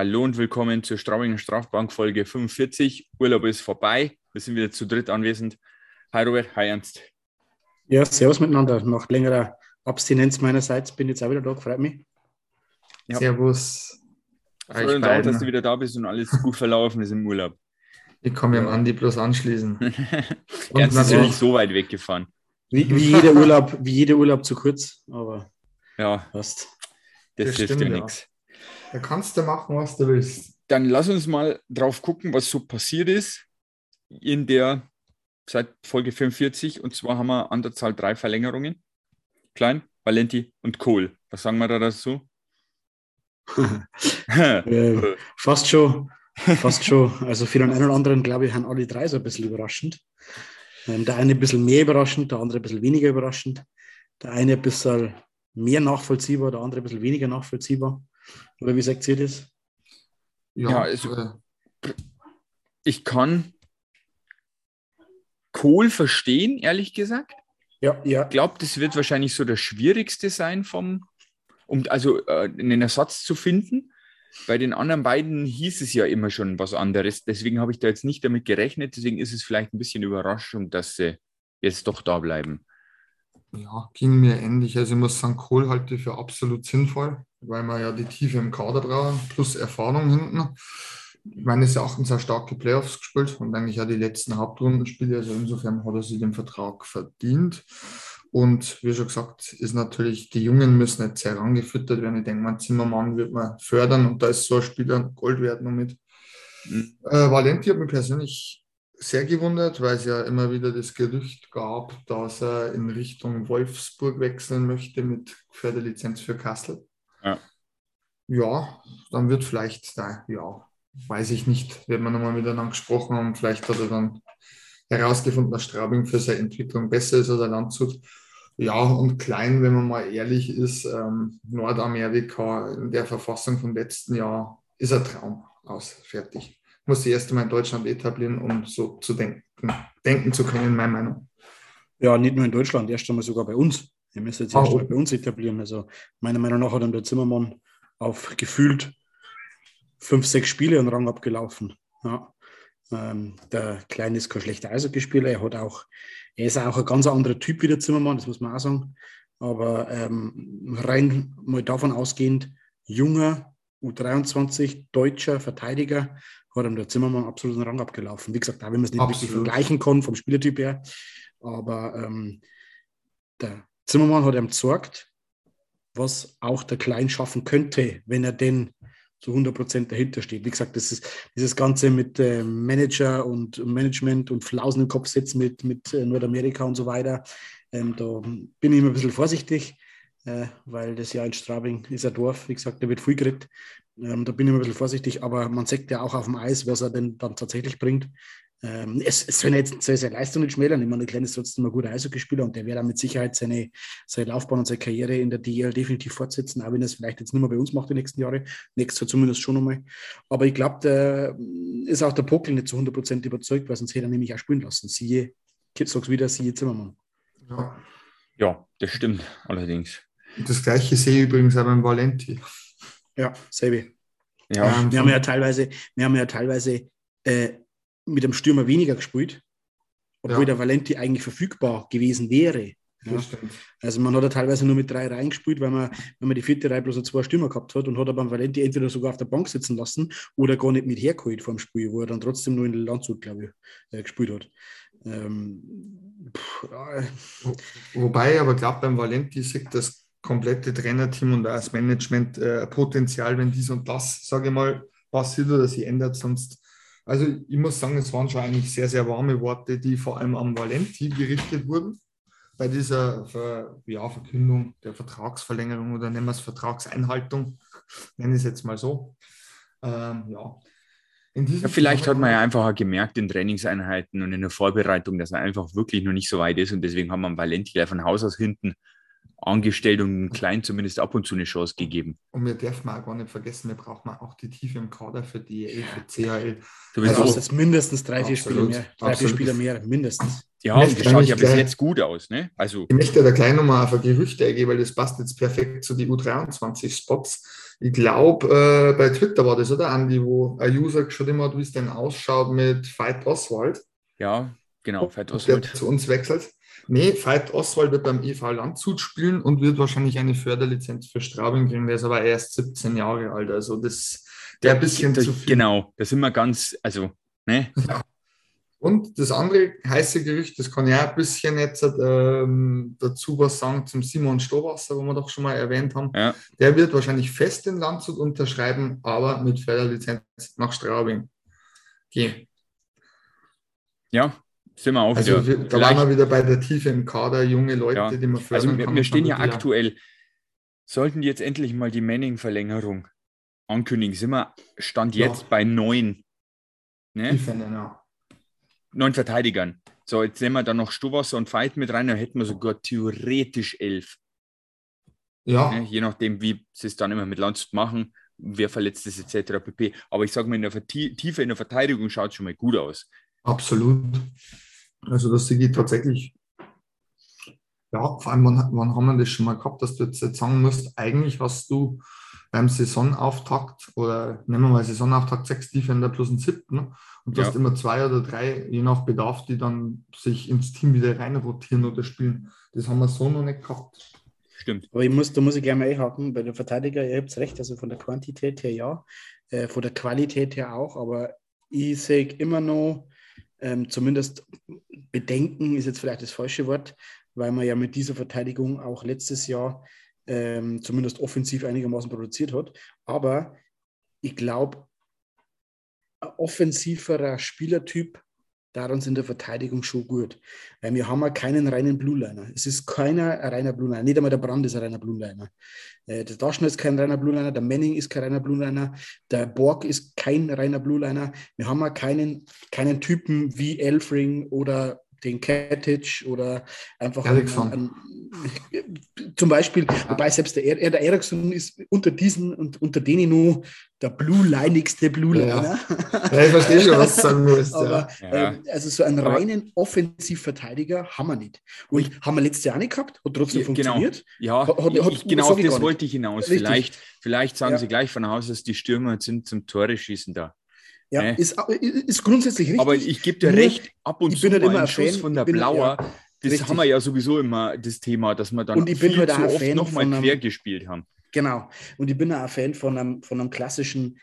Hallo und willkommen zur Straubingen Strafbank Folge 45. Urlaub ist vorbei. Wir sind wieder zu dritt anwesend. Hi Robert, hi Ernst. Ja, servus miteinander. Nach längerer Abstinenz meinerseits bin ich jetzt auch wieder da, freut mich. Ja. Servus. Freut uns auch, dass du wieder da bist und alles gut verlaufen ist im Urlaub. Ich kann mir am Andi bloß anschließen. Ernst ist ja nicht so weit weggefahren. Wie, wie, jeder Urlaub, wie jeder Urlaub zu kurz, aber ja, passt. Das, das hilft dir ja. nichts. Da kannst du machen, was du willst. Dann lass uns mal drauf gucken, was so passiert ist in der seit Folge 45. Und zwar haben wir an der Zahl drei Verlängerungen. Klein, Valenti und Kohl. Was sagen wir da dazu? äh, fast schon. Fast schon. Also für den einen oder anderen, glaube ich, haben alle drei so ein bisschen überraschend. Ähm, der eine ein bisschen mehr überraschend, der andere ein bisschen weniger überraschend. Der eine ein bisschen mehr nachvollziehbar, der andere ein bisschen weniger nachvollziehbar. Oder wie sagt ihr das? Ja, ja also, äh, ich kann Kohl verstehen, ehrlich gesagt. Ja, ja. Ich glaube, das wird wahrscheinlich so das Schwierigste sein, vom, um also äh, einen Ersatz zu finden. Bei den anderen beiden hieß es ja immer schon was anderes. Deswegen habe ich da jetzt nicht damit gerechnet. Deswegen ist es vielleicht ein bisschen Überraschung, dass sie jetzt doch da bleiben. Ja, ging mir ähnlich. Also ich muss sagen, Kohl halte ich für absolut sinnvoll, weil wir ja die Tiefe im Kader brauchen, plus Erfahrung hinten. Meines Erachtens sehr starke Playoffs gespielt und eigentlich ja die letzten Hauptrundenspiele. Also insofern hat er sich den Vertrag verdient. Und wie schon gesagt, ist natürlich, die Jungen müssen jetzt herangefüttert werden. Ich denke mal, Zimmermann wird man fördern und da ist so ein Spieler Gold wert noch mit. Mhm. Äh, Valenti hat mich persönlich sehr gewundert, weil es ja immer wieder das Gerücht gab, dass er in Richtung Wolfsburg wechseln möchte mit Förderlizenz für Kassel. Ja. Ja, dann wird vielleicht da, ja, weiß ich nicht, wird man nochmal miteinander gesprochen haben. Vielleicht hat er dann herausgefunden, dass Straubing für seine Entwicklung besser ist als Landshut. Ja, und klein, wenn man mal ehrlich ist, ähm, Nordamerika in der Verfassung vom letzten Jahr ist ein Traum aus, fertig muss sie erst einmal in Deutschland etablieren, um so zu denken, denken zu können, in meiner Meinung. Ja, nicht nur in Deutschland, erst einmal sogar bei uns. Er müsste jetzt oh. erst einmal bei uns etablieren. Also meiner Meinung nach hat dann der Zimmermann auf gefühlt fünf, sechs Spiele einen Rang abgelaufen. Ja. Ähm, der Kleine ist kein schlechter Eishockeyspieler. Er hat auch, er ist auch ein ganz anderer Typ wie der Zimmermann, das muss man auch sagen. Aber ähm, rein mal davon ausgehend, junger, U23, deutscher Verteidiger, hat ihm der Zimmermann absoluten Rang abgelaufen. Wie gesagt, da wenn man es nicht Absolut. wirklich vergleichen kann vom Spielertyp her. Aber ähm, der Zimmermann hat ihm gezeigt, was auch der Klein schaffen könnte, wenn er denn zu 100 Prozent dahinter steht. Wie gesagt, das ist dieses Ganze mit äh, Manager und Management und Flausen im Kopf setzen mit, mit äh, Nordamerika und so weiter. Ähm, da bin ich immer ein bisschen vorsichtig, äh, weil das ja in Straubing ist ein Dorf, wie gesagt, da wird viel geredet. Ähm, da bin ich ein bisschen vorsichtig, aber man sagt ja auch auf dem Eis, was er denn dann tatsächlich bringt. Ähm, es, es soll jetzt sehr, sehr Leistung nicht schmälern. Ich meine, der Kleine ist trotzdem ein guter Eishockeyspieler und der wird dann mit Sicherheit seine, seine Laufbahn und seine Karriere in der DL definitiv fortsetzen, auch wenn er es vielleicht jetzt nicht mehr bei uns macht die nächsten Jahre. Nächstes Jahr zumindest schon einmal. Aber ich glaube, da ist auch der Pockel nicht zu 100% überzeugt, weil sonst hätte er nämlich auch spielen lassen. Siehe, ich sag's wieder, siehe Zimmermann. Ja. ja, das stimmt allerdings. Das gleiche sehe ich übrigens auch beim Valenti. Ja, selbe. Ja, ähm, wir haben ja teilweise, wir haben ja teilweise äh, mit dem Stürmer weniger gespielt, obwohl ja. der Valenti eigentlich verfügbar gewesen wäre. Ja. Also man hat ja teilweise nur mit drei Reihen gespielt, weil man, wenn man die vierte Reihe bloß zwei Stürmer gehabt hat und hat aber beim Valenti entweder sogar auf der Bank sitzen lassen oder gar nicht mit hergeholt vor dem Spiel, wo er dann trotzdem nur in der Landshut, glaube ich, äh, gespielt hat. Ähm, pff, äh. Wobei aber glaube beim Valenti sieht das komplette Trainerteam und auch das Management äh, Potenzial, wenn dies und das, sage ich mal, passiert oder sich ändert. Sonst, also ich muss sagen, es waren schon eigentlich sehr, sehr warme Worte, die vor allem am Valenti gerichtet wurden. Bei dieser Ver, ja, Verkündung der Vertragsverlängerung oder nennen wir es Vertragseinhaltung, nenne ich es jetzt mal so. Ähm, ja. Ja, vielleicht hat man ja einfach gemerkt in Trainingseinheiten und in der Vorbereitung, dass er einfach wirklich noch nicht so weit ist und deswegen haben wir Valenti gleich von Haus aus hinten angestellt und klein zumindest ab und zu eine Chance gegeben. Und wir dürfen auch gar nicht vergessen, wir brauchen auch die Tiefe im Kader für die für CHL. Du also jetzt mindestens drei, vier Spieler mehr. Drei, vier Spieler mehr, mindestens. Ja, und das schaut ja bis jetzt gut aus. Ne? Also, ich möchte da gleich nochmal auf ein Gerücht eingehen, weil das passt jetzt perfekt zu den U23-Spots. Ich glaube, äh, bei Twitter war das, oder, Andi, wo ein User geschaut immer hat, wie es denn ausschaut mit Fight Oswald. Ja, genau, Fight Oswald. Der zu uns wechselt. Nee, Veit Oswald wird beim EV Landshut spielen und wird wahrscheinlich eine Förderlizenz für Straubing kriegen. Der ist aber erst 17 Jahre alt. Also das der ein bisschen zu viel. Genau, da sind wir ganz, also, ne? Ja. Und das andere heiße Gerücht, das kann ich auch ein bisschen jetzt ähm, dazu was sagen zum Simon Stowasser, wo wir doch schon mal erwähnt haben. Ja. Der wird wahrscheinlich fest in Landshut unterschreiben, aber mit Förderlizenz nach Straubing. Okay. Ja, sind wir auch also wieder. da waren wir wieder bei der Tiefe im Kader, junge Leute, ja. die man fördern Also wir, wir stehen ja aktuell, sollten die jetzt endlich mal die Manning-Verlängerung ankündigen, sind wir Stand jetzt ja. bei neun. Ne? Tiefen, ja. Neun Verteidigern. So, jetzt nehmen wir dann noch Stowasser und Veit mit rein, dann hätten wir sogar theoretisch elf. Ja. Ne? Je nachdem, wie sie es dann immer mit Landshut machen, wer verletzt ist, etc. pp. Aber ich sage mal, in der Tiefe in der Verteidigung schaut es schon mal gut aus. Absolut. Also das sehe ich tatsächlich, ja, vor allem, wann, wann haben wir das schon mal gehabt, dass du jetzt, jetzt sagen musst, eigentlich hast du beim Saisonauftakt oder nehmen wir mal Saisonauftakt sechs Defender plus ein siebten und du ja. hast immer zwei oder drei, je nach Bedarf, die dann sich ins Team wieder reinrotieren oder spielen. Das haben wir so noch nicht gehabt. Stimmt. Aber ich muss, da muss ich gerne mal einhaken, bei den Verteidiger, ihr habt recht, also von der Quantität her ja, äh, von der Qualität her auch, aber ich sehe immer noch, ähm, zumindest Bedenken ist jetzt vielleicht das falsche Wort, weil man ja mit dieser Verteidigung auch letztes Jahr ähm, zumindest offensiv einigermaßen produziert hat. Aber ich glaube, ein offensiverer Spielertyp daran sind der Verteidigung schon gut. Weil wir haben ja keinen reinen Blue-Liner. Es ist keiner ein reiner Blue-Liner. Nicht einmal der Brand ist ein reiner Blue-Liner. Äh, der Daschner ist kein reiner Blue-Liner. Der Manning ist kein reiner Blue-Liner. Der Borg ist kein reiner Blue-Liner. Wir haben ja keinen, keinen Typen wie Elfring oder den Katic oder einfach Ericsson. Ein, ein, zum Beispiel, wobei selbst der, der Ericsson ist unter diesen und unter denen nur der blue-linigste Blue-Liner. Ja. ja. ich verstehe schon, was du sagen musst. Aber, ja. äh, also so einen reinen Offensivverteidiger haben wir nicht. Und haben wir letztes Jahr nicht gehabt, hat trotzdem genau. funktioniert. Ja, hat, hat, ich, genau auf das wollte ich hinaus. Vielleicht, vielleicht sagen Sie gleich von Haus aus, die Stürmer sind zum Tore schießen da. Ja, äh. ist, ist grundsätzlich richtig. Aber ich gebe dir recht, ab und ich zu bin halt immer ein Schuss Fan, von der bin, Blauer, ja, das richtig. haben wir ja sowieso immer das Thema, dass wir dann und ich bin viel halt zu oft nochmal quer gespielt haben. Genau. Und ich bin auch ein Fan von einem, von einem klassischen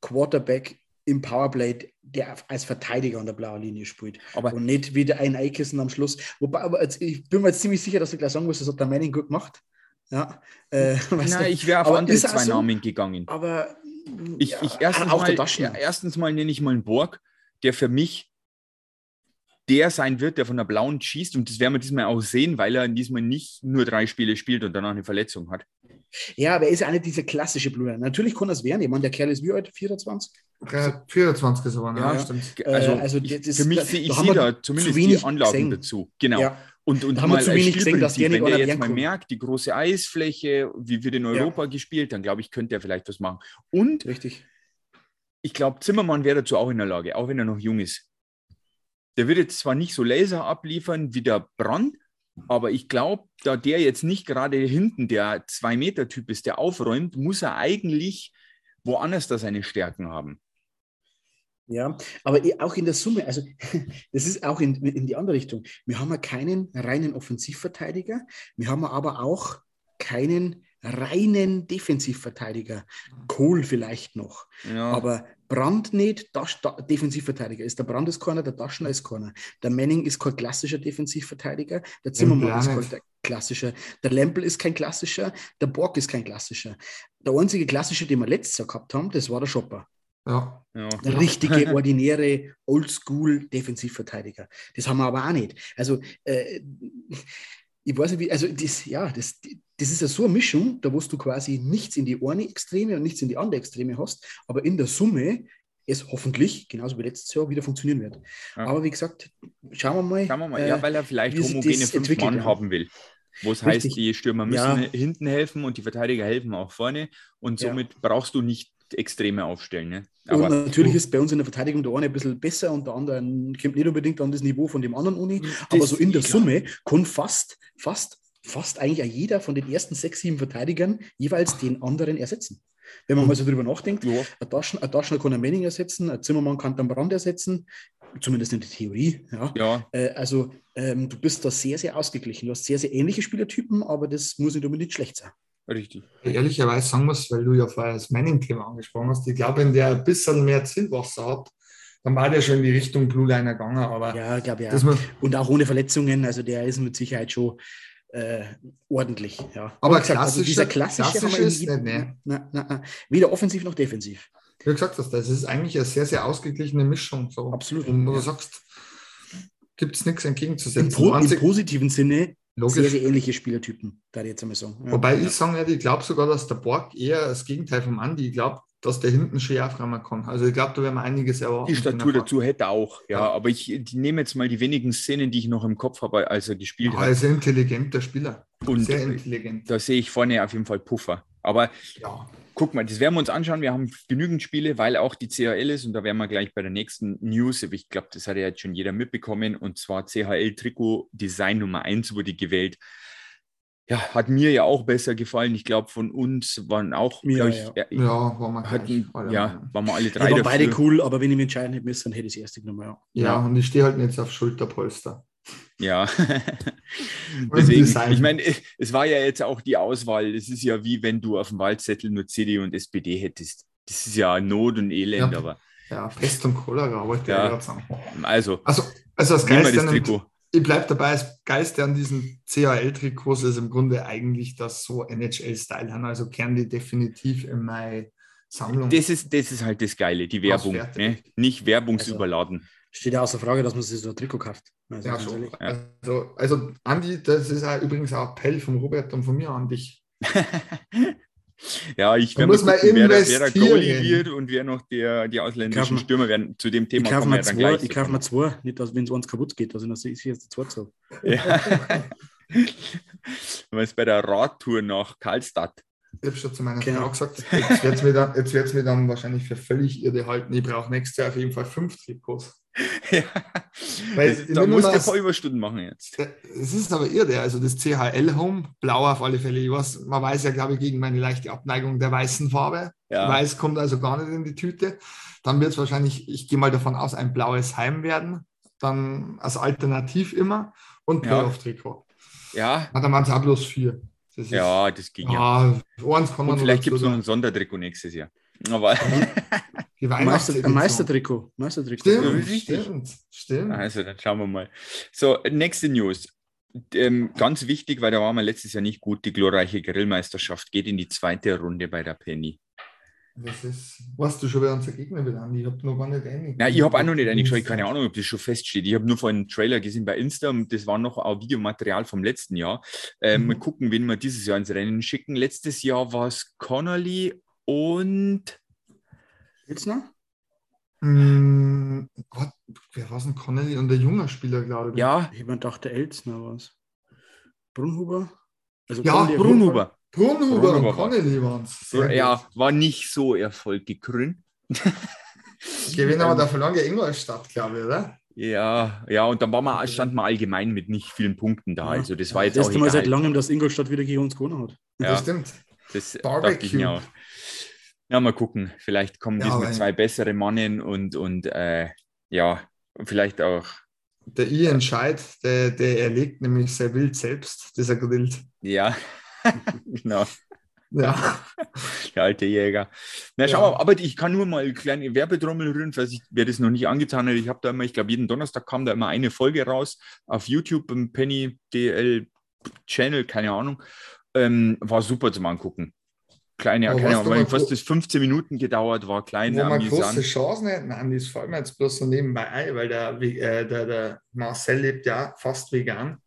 Quarterback im Powerplay, der als Verteidiger an der blauen Linie spielt. Aber und nicht wieder ein Eikissen am Schluss. Wobei, aber jetzt, ich bin mir jetzt ziemlich sicher, dass du gleich sagen musst, das hat der Manning gut gemacht. Ja, äh, Nein, ich wäre auf andere zwei so, Namen gegangen. Aber ich, ja, ich erstens, mal, ja, erstens mal nenne ich mal einen Borg, der für mich der sein wird, der von der Blauen schießt. Und das werden wir diesmal auch sehen, weil er diesmal nicht nur drei Spiele spielt und danach eine Verletzung hat. Ja, aber er ist ja nicht dieser klassische Bluder. Natürlich kann das werden. Ich meine, der Kerl ist wie alt? 24? Ja, 24 ist aber, ja, ja stimmt. Also, also ich, für mich sehe ich sehe da zumindest die Anlagen gesehen. dazu. Genau. Ja. Und, und da haben wir zu wenig gesehen, dass der nicht Wenn der jetzt mal merkt, die große Eisfläche, wie wird in Europa ja. gespielt, dann glaube ich, könnte er vielleicht was machen. Und Richtig. ich glaube, Zimmermann wäre dazu auch in der Lage, auch wenn er noch jung ist. Der wird jetzt zwar nicht so Laser abliefern wie der Brand, aber ich glaube, da der jetzt nicht gerade hinten der Zwei-Meter-Typ ist, der aufräumt, muss er eigentlich woanders da seine Stärken haben. Ja, aber auch in der Summe, also das ist auch in, in die andere Richtung. Wir haben ja keinen reinen Offensivverteidiger, wir haben aber auch keinen reinen Defensivverteidiger. Kohl vielleicht noch. Ja. Aber Brand nicht, Dasch, da, Defensivverteidiger ist. Der Brand ist keiner, der Daschner ist keiner. Der Manning ist kein klassischer Defensivverteidiger. Der Zimmermann ist kein klassischer. Der Lempel ist kein klassischer. Der Borg ist kein klassischer. Der einzige klassische, den wir letztes Jahr gehabt haben, das war der Schopper. Ja. ja. Der richtige, ordinäre, Oldschool-Defensivverteidiger. Das haben wir aber auch nicht. Also, äh, ich weiß nicht, wie, also das, ja, das, das ist ja so eine Mischung, da wo du quasi nichts in die eine Extreme und nichts in die andere Extreme hast, aber in der Summe es hoffentlich, genauso wie letztes Jahr, wieder funktionieren wird. Ja. Aber wie gesagt, schauen wir mal. Schauen wir mal, äh, ja, weil er vielleicht homogene fünf Mann ja. haben will. Wo es heißt, die Stürmer müssen hinten helfen und die Verteidiger helfen auch vorne. Und somit brauchst du nicht Extreme aufstellen. Ne? Aber und natürlich ist bei uns in der Verteidigung der eine ein bisschen besser und der andere kommt nicht unbedingt an das Niveau von dem anderen Uni. Aber so in der Summe kann fast, fast, fast eigentlich auch jeder von den ersten sechs, sieben Verteidigern jeweils den anderen ersetzen. Wenn man mal so drüber nachdenkt, ja. ein, Taschen, ein Taschner kann ein Manning ersetzen, ein Zimmermann kann dann Brand ersetzen, zumindest in der Theorie. Ja. ja. Äh, also ähm, du bist da sehr, sehr ausgeglichen. Du hast sehr, sehr ähnliche Spielertypen, aber das muss nicht unbedingt schlecht sein. Richtig. Ehrlicherweise sagen muss, weil du ja vorher das Manning-Thema angesprochen hast, ich glaube, wenn der ein bisschen mehr Zielwasser hat, dann war der schon in die Richtung Blue Liner gegangen. Aber ja, ich glaube ja. Und auch ohne Verletzungen, also der ist mit Sicherheit schon äh, ordentlich. Ja. Aber gesagt, also dieser klassische, klassische ist nicht, nee. na, na, na, weder offensiv noch defensiv. Wie du gesagt hast, das ist eigentlich eine sehr, sehr ausgeglichene Mischung. So. Absolut. Und du ja. sagst, gibt es nichts entgegenzusetzen. Im, po Im positiven Sinne Logisch. sehr, sehr ähnliche Spielertypen, da jetzt einmal sagen. Ja. Wobei ich sagen ich glaube sogar, dass der Borg eher das Gegenteil vom Andi, ich glaube, dass der hinten schön aufräumen kann. Also ich glaube, da werden wir einiges erwarten. Die Statur dazu hätte auch, ja. ja. Aber ich nehme jetzt mal die wenigen Szenen, die ich noch im Kopf habe, als er gespielt ja, hat. Er ist ein intelligenter Spieler. Und Sehr intelligent. Da sehe ich vorne auf jeden Fall Puffer. Aber ja. guck mal, das werden wir uns anschauen. Wir haben genügend Spiele, weil auch die CHL ist und da werden wir gleich bei der nächsten News. Ich glaube, das hat ja jetzt schon jeder mitbekommen und zwar CHL Trikot Design Nummer 1 wurde gewählt ja, hat mir ja auch besser gefallen. Ich glaube, von uns waren auch, mir, ich, ja. ja, waren wir, hatten, ja, waren wir alle drei. Ja, waren beide cool, aber wenn ich mich entscheiden hätte müssen, dann hätte ich das erste genommen. Ja, ja, ja. und ich stehe halt jetzt auf Schulterpolster. Ja, deswegen, ich meine, es war ja jetzt auch die Auswahl. Es ist ja wie wenn du auf dem Wahlzettel nur CD und SPD hättest. Das ist ja Not und Elend, ja. aber. Ja, Pest und Cholera, wollte ich ja gerade sagen. Also, also, also das Geilste, ich bleibe dabei, das Geiste an diesen CHL-Trikots ist im Grunde eigentlich das so NHL-Style haben. Also kehren die definitiv in meine Sammlung. Das ist, das ist halt das Geile, die Werbung. Ne? Nicht werbungsüberladen. Also, steht ja außer Frage, dass man sich so ein Trikot kauft. Also, ja, schon. Also, also, Andi, das ist auch übrigens ein Appell von Robert und von mir an dich. Ja, ich werde mal gucken, wer, wer der Goalie wird und wer noch der, die ausländischen mal, Stürmer werden. Zu dem Thema kommen wir dann zwei, gleich. Ich kaufe mal zwei, nicht, dass wenn es uns kaputt geht, also dann ist jetzt zwei zu. Ja. du meinst bei der Radtour nach Karlstadt. Ich habe schon zu meiner genau. Frau gesagt, jetzt wird es mir, dann, mir dann wahrscheinlich für völlig irre halten. Ich brauche nächstes Jahr auf jeden Fall fünf Trikots. ja. Weil, da musst du ja paar Überstunden machen jetzt. Es ist aber irre. Also das CHL Home, blau auf alle Fälle. Ich weiß, man weiß ja, glaube ich, gegen meine leichte Abneigung der weißen Farbe. Ja. Weiß kommt also gar nicht in die Tüte. Dann wird es wahrscheinlich, ich gehe mal davon aus, ein blaues Heim werden. Dann als Alternativ immer und Playoff-Trikot. Ja. Na, dann waren es auch bloß vier. Das ist, ja, das ging ja. ja. Eins kann man und vielleicht gibt es noch ein Sondertrikot nächstes Jahr. Aber Die Meister, Meistertrikot. Meistertrikot. Stimmt, ja, stimmt, stimmt. Also, dann schauen wir mal. So, nächste News. Ähm, ganz wichtig, weil da waren wir letztes Jahr nicht gut. Die glorreiche Grillmeisterschaft geht in die zweite Runde bei der Penny. Das ist, weißt du schon, wer unser Gegner wird, Andi? Ich habe noch gar nicht einig. Nein, ich habe auch noch nicht eingeschaut. Ich keine Ahnung, ob das schon feststeht. Ich habe nur vorhin einen Trailer gesehen bei Insta und das war noch auch Videomaterial vom letzten Jahr. Ähm, mhm. Mal gucken, wen wir dieses Jahr ins Rennen schicken. Letztes Jahr war es Connolly und Pilsner? Hm, Gott, wer war es denn? Connelly und der junge Spieler, glaube ich. Ja. Jemand dachte Elsner war es. Brunhuber? Also ja, Brunhuber. Brunhuber, und Connelly waren es. Ja, war nicht so erfolggekrönt. Gewinn aber der verloren Ingolstadt, glaube ich, oder? Ja, ja, und dann war man, stand man allgemein mit nicht vielen Punkten da. Ja. Also das war jetzt das auch. Das Mal seit langem, dass Ingolstadt wieder gegen uns gewonnen hat. Ja, das stimmt. Das Barbecue. dachte ich mir auch. Ja, mal gucken. Vielleicht kommen ja, diesmal zwei bessere Mannen und, und äh, ja, vielleicht auch. Der Ian Scheid, der, der erlegt nämlich sehr wild selbst, das er grillt. Ja, genau. Ja. Der alte Jäger. Na, schau ja. mal, aber ich kann nur mal eine kleine Werbetrommel rühren, falls ich, wer das noch nicht angetan hat. Ich habe da immer, ich glaube, jeden Donnerstag kam da immer eine Folge raus auf YouTube im Penny DL Channel, keine Ahnung. Ähm, war super zum Angucken kleine, aber keine Ahnung, fast das 15 Minuten gedauert, war klein. Wo wir große Chancen hätten, Andi, das fällt mir jetzt bloß so nebenbei ein, weil der, äh, der, der Marcel lebt ja fast vegan.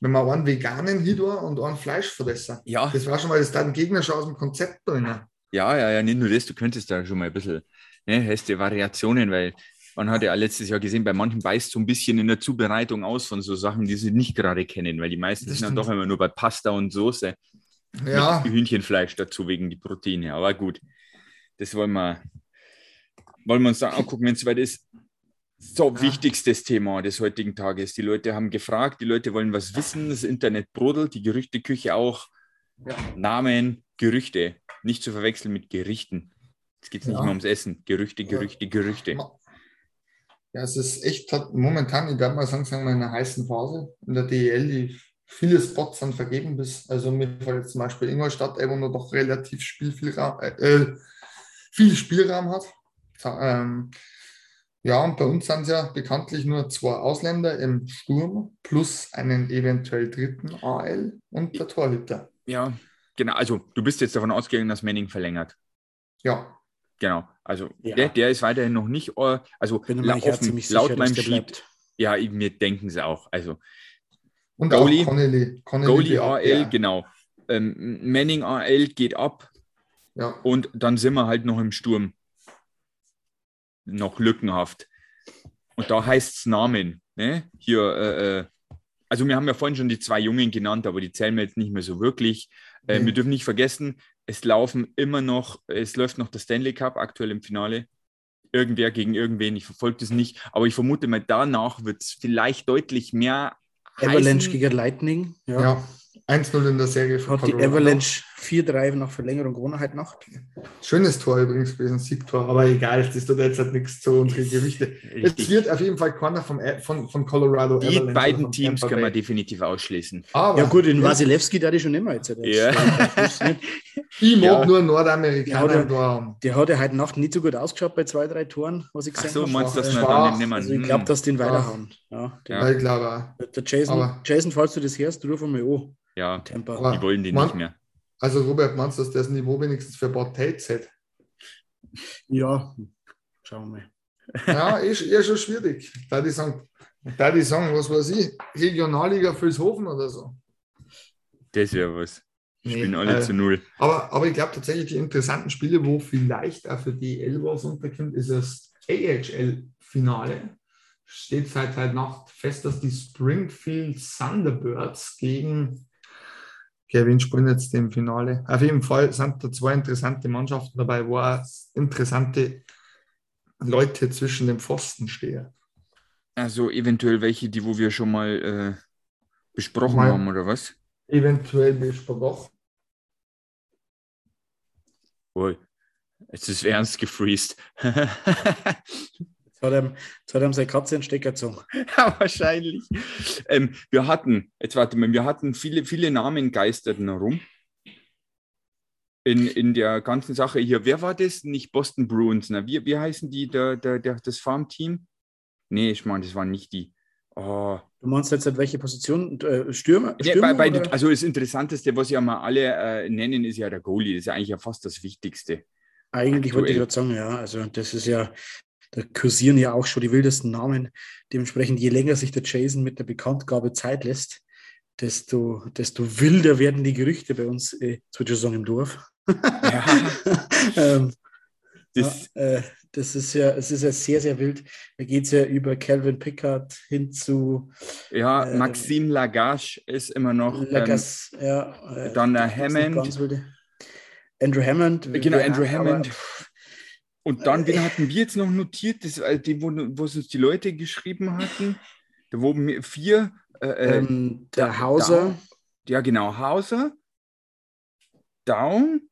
Wenn man einen veganen Hidor und einen Fleischfresser, ja. das war schon mal das dann Gegner schon aus dem Konzept bringen. Ja, ja, ja, nicht nur das, du könntest da schon mal ein bisschen, ne, hast du Variationen, weil man hat ja letztes Jahr gesehen, bei manchen beißt so ein bisschen in der Zubereitung aus von so Sachen, die sie nicht gerade kennen, weil die meisten das sind dann doch immer nur bei Pasta und Soße. Ja. Hühnchenfleisch dazu wegen die Proteine, aber gut. das wollen wir, wollen wir uns dann angucken, wenn es soweit ist. So, ja. wichtigstes Thema des heutigen Tages. Die Leute haben gefragt, die Leute wollen was wissen, das Internet brodelt, die Gerüchteküche auch. Ja. Namen, Gerüchte, nicht zu verwechseln mit Gerichten. Es geht ja. nicht mehr ums Essen. Gerüchte, Gerüchte, Gerüchte. Ja, es ist echt momentan, ich werde mal sagen, sagen wir in einer heißen Phase in der DEL, die viele Spots sind vergeben bis, also mir fällt jetzt zum Beispiel Ingolstadt, wo man doch relativ Spiel, viel, äh, äh, viel Spielraum hat. Ähm, ja, und bei uns sind es ja bekanntlich nur zwei Ausländer im Sturm plus einen eventuell dritten AL und der Torhüter. Ja, genau. Also du bist jetzt davon ausgegangen, dass Manning verlängert. Ja. Genau. Also ja. der, der ist weiterhin noch nicht, äh, also Bin la offen, laut sicher, meinem Sheet. Ja, mir denken sie auch. Also und Goalie, auch Connelly. Connelly Goalie AL, ja. genau. Ähm, Manning AL geht ab. Ja. Und dann sind wir halt noch im Sturm. Noch lückenhaft. Und da heißt es Namen. Ne? Hier, äh, äh, also wir haben ja vorhin schon die zwei Jungen genannt, aber die zählen wir jetzt nicht mehr so wirklich. Äh, mhm. Wir dürfen nicht vergessen, es laufen immer noch, es läuft noch der Stanley Cup aktuell im Finale. Irgendwer gegen irgendwen, ich verfolge das nicht, aber ich vermute mal, danach wird es vielleicht deutlich mehr Avalanche heißen. gegen Lightning. Ja. ja. 1-0 in der Serie von Hat die Avalanche 4-3 nach Verlängerung gewonnen heute Nacht. Schönes Tor übrigens gewesen, Siegtor, aber egal, das tut jetzt halt nichts zu unseren Gewichte. Es wird auf jeden Fall keiner vom, von, von Colorado Die Avalanche beiden Teams können wir definitiv ausschließen. Aber, ja gut, in ja. Wasilewski da die schon immer jetzt. Ja. ich mag ja. nur Nordamerikaner. Der, der hat ja heute Nacht nicht so gut ausgeschaut bei zwei, drei Toren, was ich gesehen habe. so, meinst du, dass wir dann den nehmen? Also ich glaube, dass den weiterhauen. Ja, ja. ich glaube auch. Der Jason, Jason, falls du das hörst, ruf mal an. Ja, Temper. die wollen den man, nicht mehr. Also Robert, meinst du, dass das Niveau wenigstens für Bad Tates hat? Ja, schauen wir mal. Ja, ist eher schon schwierig. Da die sagen, da die sagen, was weiß ich, Regionalliga Vilshofen oder so. Das wäre was. Spielen nee, alle äh, zu null. Aber, aber ich glaube tatsächlich, die interessanten Spiele, wo vielleicht auch für die DL was unterkommt, ist das AHL-Finale. Steht seit heute Nacht fest, dass die Springfield Thunderbirds gegen Kevin spielen jetzt im Finale. Auf jeden Fall sind da zwei interessante Mannschaften dabei, wo auch interessante Leute zwischen den Pfosten stehen. Also eventuell welche, die wo wir schon mal äh, besprochen mal haben, oder was? Eventuell besprochen. Oh, jetzt ist ernst gefreezed. Jetzt hat ihm, jetzt hat ihm seine Katze einen Stecker gezogen. Ja, wahrscheinlich. Ähm, wir hatten, jetzt warte mal, wir hatten viele, viele Namen geisterten herum. In, in der ganzen Sache hier. Wer war das? Nicht Boston Bruins. Ne? Wie, wie heißen die, der, der, der, das Farmteam? Nee, ich meine, das waren nicht die. Oh. Du meinst jetzt welche Position? Äh, Stürmer? Stürmer bei, bei, also das Interessanteste, was ja mal alle äh, nennen, ist ja der Goalie. Das ist ja eigentlich ja fast das Wichtigste. Eigentlich Aktuell. wollte ich gerade sagen, ja. Also das ist ja, da kursieren ja auch schon die wildesten Namen. Dementsprechend, je länger sich der Jason mit der Bekanntgabe Zeit lässt, desto, desto wilder werden die Gerüchte bei uns, äh, sagen, im Dorf. Ja. ähm, das, ja, äh, das, ist ja, es ist ja sehr, sehr wild. Da geht es ja über Calvin Pickard hin zu. Ja, äh, Maxime Lagache ist immer noch. Lagasse, ähm, ja. Äh, dann der Hammond. Andrew Hammond. Genau, Andrew Hammond. Und dann, wen hatten wir jetzt noch notiert, das, äh, die, wo, wo uns die Leute geschrieben hatten? Da wurden vier. Äh, äh, ähm, der Hauser. Down, ja, genau, Hauser. Down.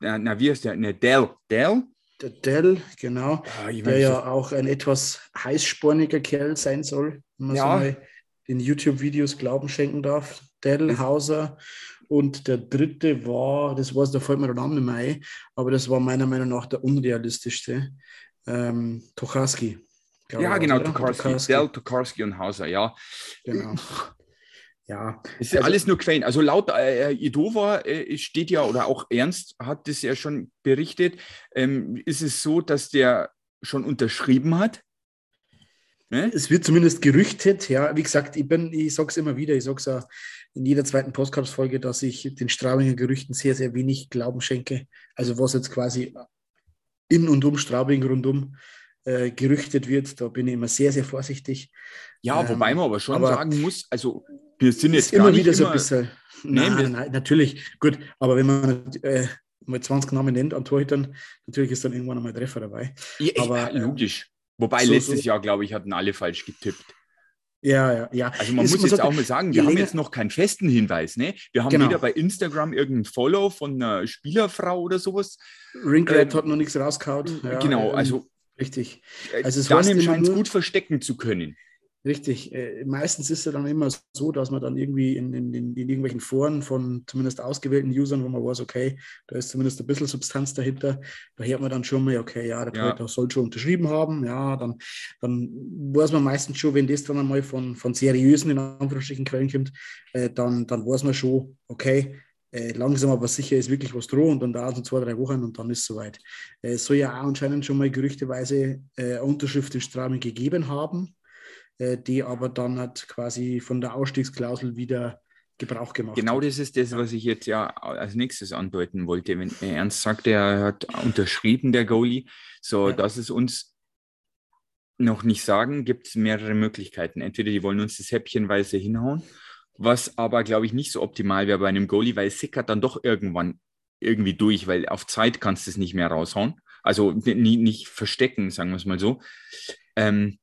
Na, na wie heißt der? Ne, Dell. Dell. Der Dell, genau. Ah, der ja auch ein etwas heißsporniger Kerl sein soll, wenn man ja. so mal den YouTube-Videos Glauben schenken darf. Dell, Hauser und der dritte war, das war da fällt mir der Name nicht mehr ein, aber das war meiner Meinung nach der unrealistischste, ähm, Tokarski. Ja, genau, Tokarski. Dell, Tokarski und Hauser, ja. Genau. Ja. Es ist also, alles nur Quellen. Also laut äh, Idova äh, steht ja, oder auch Ernst hat das ja schon berichtet, ähm, ist es so, dass der schon unterschrieben hat. Ne? Es wird zumindest gerüchtet, ja. Wie gesagt, ich, ich sage es immer wieder, ich sage es auch in jeder zweiten Podcast-Folge, dass ich den Straubinger Gerüchten sehr, sehr wenig Glauben schenke. Also was jetzt quasi in und um Straubing rundum äh, gerüchtet wird, da bin ich immer sehr, sehr vorsichtig. Ja, ähm, wobei man aber schon aber sagen muss, also wir sind jetzt immer wieder so ein bisschen. Nein, nein, nein, natürlich. Gut, aber wenn man, äh, mal 20 Namen nennt an Torhütern, natürlich ist dann irgendwann einmal Treffer dabei. Ja, aber logisch. Wobei so, letztes so. Jahr, glaube ich, hatten alle falsch getippt. Ja, ja, ja. Also man ist, muss man jetzt auch mal sagen, wir haben jetzt noch keinen festen Hinweis. Ne? Wir haben genau. wieder bei Instagram irgendein Follow von einer Spielerfrau oder sowas. Ringcrab ähm, hat noch nichts rausgehauen. Ja, genau, ähm, also richtig. Also es scheint es gut verstecken zu können. Richtig. Äh, meistens ist es dann immer so, dass man dann irgendwie in, in, in, in, irgendwelchen Foren von zumindest ausgewählten Usern, wo man weiß, okay, da ist zumindest ein bisschen Substanz dahinter, da hört man dann schon mal, okay, ja, der Projekt ja. soll schon unterschrieben haben, ja, dann, dann weiß man meistens schon, wenn das dann einmal von, von seriösen, in Anführungsstrichen, Quellen kommt, äh, dann, dann weiß man schon, okay, äh, langsam aber sicher ist wirklich was droh und dann dauert es zwei, drei Wochen und dann ist es soweit. Äh, es soll ja auch anscheinend schon mal gerüchteweise äh, Unterschrift in Stramen gegeben haben die aber dann hat quasi von der Ausstiegsklausel wieder Gebrauch gemacht Genau hat. das ist das, was ich jetzt ja als nächstes andeuten wollte. Wenn er ernst sagt, er hat unterschrieben, der Goalie, so ja. dass es uns noch nicht sagen, gibt es mehrere Möglichkeiten. Entweder die wollen uns das häppchenweise hinhauen, was aber, glaube ich, nicht so optimal wäre bei einem Goalie, weil es sickert dann doch irgendwann irgendwie durch, weil auf Zeit kannst du es nicht mehr raushauen. Also nicht, nicht verstecken, sagen wir es mal so. Ähm,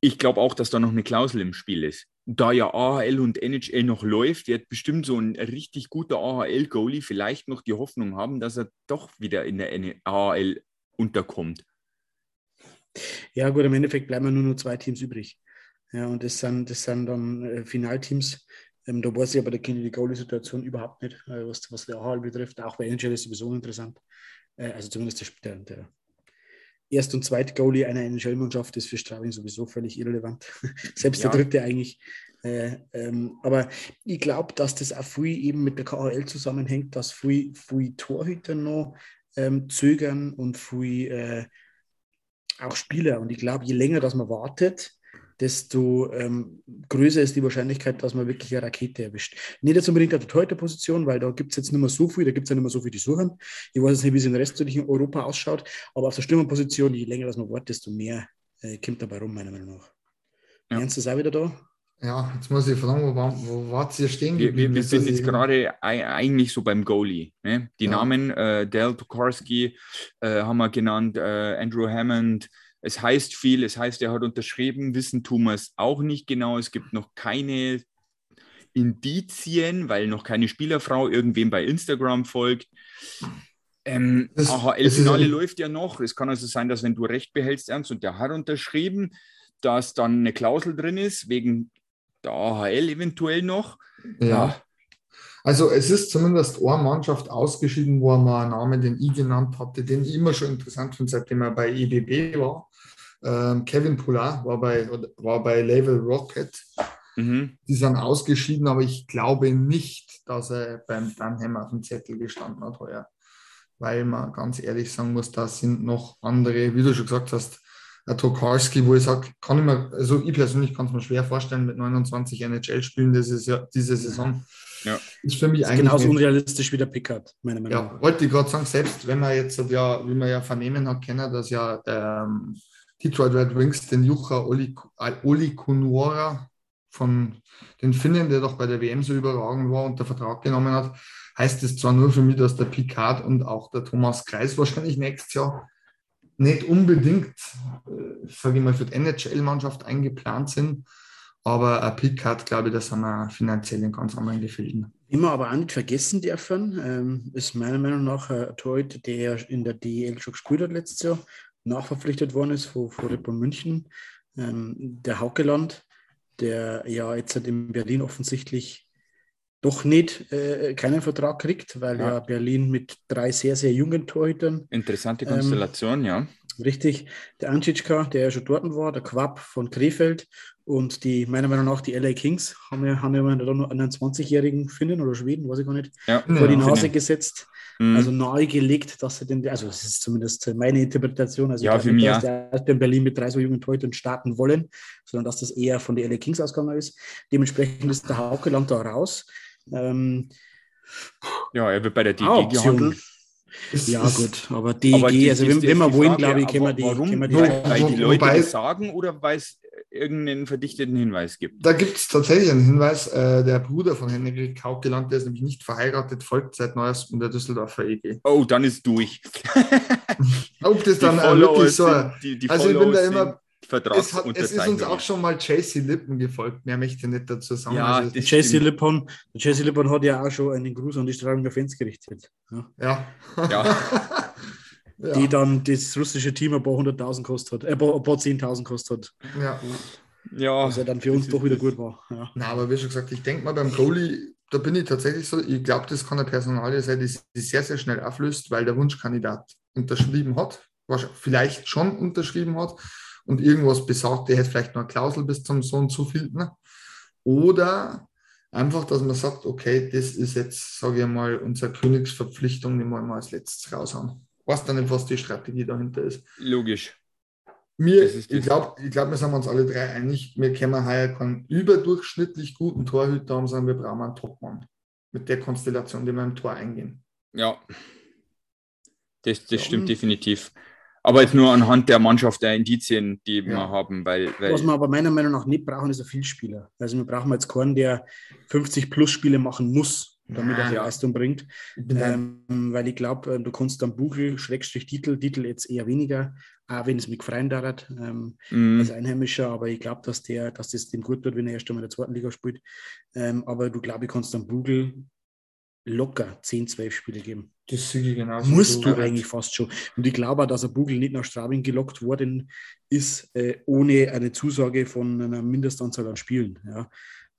ich glaube auch, dass da noch eine Klausel im Spiel ist. Da ja AHL und NHL noch läuft, wird bestimmt so ein richtig guter AHL-Goalie vielleicht noch die Hoffnung haben, dass er doch wieder in der AHL unterkommt. Ja, gut, im Endeffekt bleiben nur noch zwei Teams übrig. Ja, und das sind, das sind dann äh, Finalteams. Ähm, da weiß ich aber, da kenne ich die Goalie-Situation überhaupt nicht, äh, was, was der AHL betrifft. Auch bei NHL ist sowieso interessant. Äh, also zumindest der, der, Erst- und Zweit-Goalie einer NHL-Mannschaft ist für Straubing sowieso völlig irrelevant. Selbst ja. der dritte eigentlich. Äh, ähm, aber ich glaube, dass das auch viel eben mit der KHL zusammenhängt, dass viel, viel Torhüter noch ähm, zögern und viel äh, auch Spieler. Und ich glaube, je länger das man wartet, desto ähm, größer ist die Wahrscheinlichkeit, dass man wirklich eine Rakete erwischt. Nicht jetzt unbedingt auf der Torhüterposition, weil da gibt es jetzt nicht mehr so viel, da gibt es ja nicht mehr so viel, die suchen. Ich weiß jetzt nicht, wie es in restlichen Europa ausschaut, aber auf der Stürmerposition, je länger das man wartet, desto mehr äh, kommt dabei rum, meiner Meinung nach. Ja. Ernst ist auch wieder da. Ja, jetzt muss ich fragen, wo, wo wart ihr stehen geblieben? Wir, wir, wir sind jetzt gerade eigentlich so beim Goalie. Ne? Die ja. Namen äh, Del Tokarski äh, haben wir genannt, äh, Andrew Hammond, es heißt viel, es heißt, er hat unterschrieben, wissen tun wir es auch nicht genau. Es gibt noch keine Indizien, weil noch keine Spielerfrau irgendwem bei Instagram folgt. Ähm, AHL-Finale läuft ja noch. Es kann also sein, dass wenn du Recht behältst, Ernst, und der hat unterschrieben, dass dann eine Klausel drin ist, wegen der AHL eventuell noch. Ja. ja. Also es ist zumindest eine Mannschaft ausgeschieden, wo er mal einen Namen, den ich genannt hatte, den ich immer schon interessant finde, seitdem er bei EBB war. Ähm, Kevin Poulard war bei, war bei Level Rocket. Mhm. Die sind ausgeschieden, aber ich glaube nicht, dass er beim Dunham auf dem Zettel gestanden hat heuer. Weil man ganz ehrlich sagen muss, da sind noch andere, wie du schon gesagt hast, der Tokarski, wo ich sage, kann ich mir, also ich persönlich kann es mir schwer vorstellen, mit 29 NHL-Spielen diese, diese Saison. Ja. Ist für mich ist eigentlich. Genauso unrealistisch wie der Pickard, meine Meinung nach. Ja, wollte ich gerade sagen, selbst wenn man jetzt ja, wie man ja vernehmen hat, kennen, dass ja ähm, Detroit Red Wings den Jucha Oli, Oli Kunuora von den Finnen, der doch bei der WM so überragend war und der Vertrag genommen hat, heißt es zwar nur für mich, dass der Picard und auch der Thomas Kreis wahrscheinlich nächstes Jahr nicht unbedingt, äh, sage ich mal, für die NHL-Mannschaft eingeplant sind, aber ein Picard, glaube ich, das haben wir finanziell in ganz anderen Gefilden. Immer aber auch nicht vergessen dürfen, ähm, ist meiner Meinung nach ein Torhüter, der in der DEL schon gespielt hat letztes Jahr, nachverpflichtet worden ist von, von München, ähm, der Haukeland, der ja jetzt halt in Berlin offensichtlich doch nicht äh, keinen Vertrag kriegt, weil ja. ja. Berlin mit drei sehr, sehr jungen Torhütern. Interessante ähm, Konstellation, ähm, ja. Richtig. Der Ancicka, der ja schon dort war, der Quapp von Krefeld und die, meiner Meinung nach, die LA Kings haben ja, haben ja nur einen 20-jährigen Finnen oder Schweden, weiß ich gar nicht, ja, vor ja, die Nase Finnen. gesetzt. Mhm. Also nahegelegt, dass sie den, also das ist zumindest meine Interpretation, also ja, für mich, dass ja. der in Berlin mit drei so jungen Torhütern starten wollen, sondern dass das eher von den LA Kings ausgegangen ist. Dementsprechend ist der Hauke lang da raus. Ähm, ja, er wird bei der DG gehandelt. Ja, gut, aber DG, aber die, also wenn, wenn wir wollen, glaube ich, können wir die, warum? Können wir die weil die Leute Wobei, das sagen oder weil es irgendeinen verdichteten Hinweis gibt. Da gibt es tatsächlich einen Hinweis. Äh, der Bruder von Henrik Haukeland, der ist nämlich nicht verheiratet, folgt seit neuestem der Düsseldorfer EG. Oh, dann ist durch. Ob das dann Die wirklich so. die, die also ich bin da immer. Sind Es, hat, es ist uns auch schon mal JC Lippen gefolgt. Mehr möchte ich nicht dazu sagen. Ja, also, Jesse stimmt. Lippon, Jesse Lippon hat ja auch schon einen Gruß an die Straubing Fans gerichtet. Ja. ja. Ja. ja. Die dann das russische Team ein paar hunderttausend kostet hat, äh, ein paar, zehntausend kostet hat, ja. ja, was ja dann für uns das doch wieder gut war. Ja. Na, aber wie schon gesagt, ich denke mal beim Goalie, da bin ich tatsächlich so, ich glaube, das kann eine Personalie sein, die sich sehr, sehr schnell auflöst, weil der Wunschkandidat unterschrieben hat, wahrscheinlich- vielleicht schon unterschrieben hat und irgendwas besagt, der hätte vielleicht noch eine Klausel bis zum so und so viel. Ne? Oder einfach, dass man sagt, okay, das ist jetzt, sage ich mal, unsere Königsverpflichtung, die wollen wir als letztes raushauen. Weiß da nicht, was die Strategie dahinter ist. logisch. Mir, ich glaube, ich glaub, wir sind uns alle drei einig, wir können heuer keinen überdurchschnittlich guten Torhüter haben, sondern wir brauchen einen Topmann. Mit der Konstellation, die wir im Tor eingehen. Ja, das, das Ja, stimmt definitiv. Aber jetzt nur anhand der Mannschaft der Indizien, die wir Ja. haben, weil, weil Was wir aber meiner Meinung nach nicht brauchen, ist ein Vielspieler. Also wir brauchen jetzt keinen, der 50 plus Spiele machen muss, damit er die. Leistung bringt. Ähm, weil ich glaube, du kannst dann Buchel, Schrägstrich Titel, Titel jetzt eher weniger, auch wenn es mich gefreien dauert, ähm, mh, als Einheimischer, aber ich glaube, dass der, dass das dem gut wird, wenn er erst einmal in der zweiten Liga spielt. Ähm, aber du glaube ich kannst dann Buchel locker 10, 12 Spiele geben. das sehe ich genauso. Musst du eigentlich fast schon. Und ich glaube auch, dass ein Bugel nicht nach Straubing gelockt worden ist, äh, ohne eine Zusage von einer Mindestanzahl an Spielen. Ja.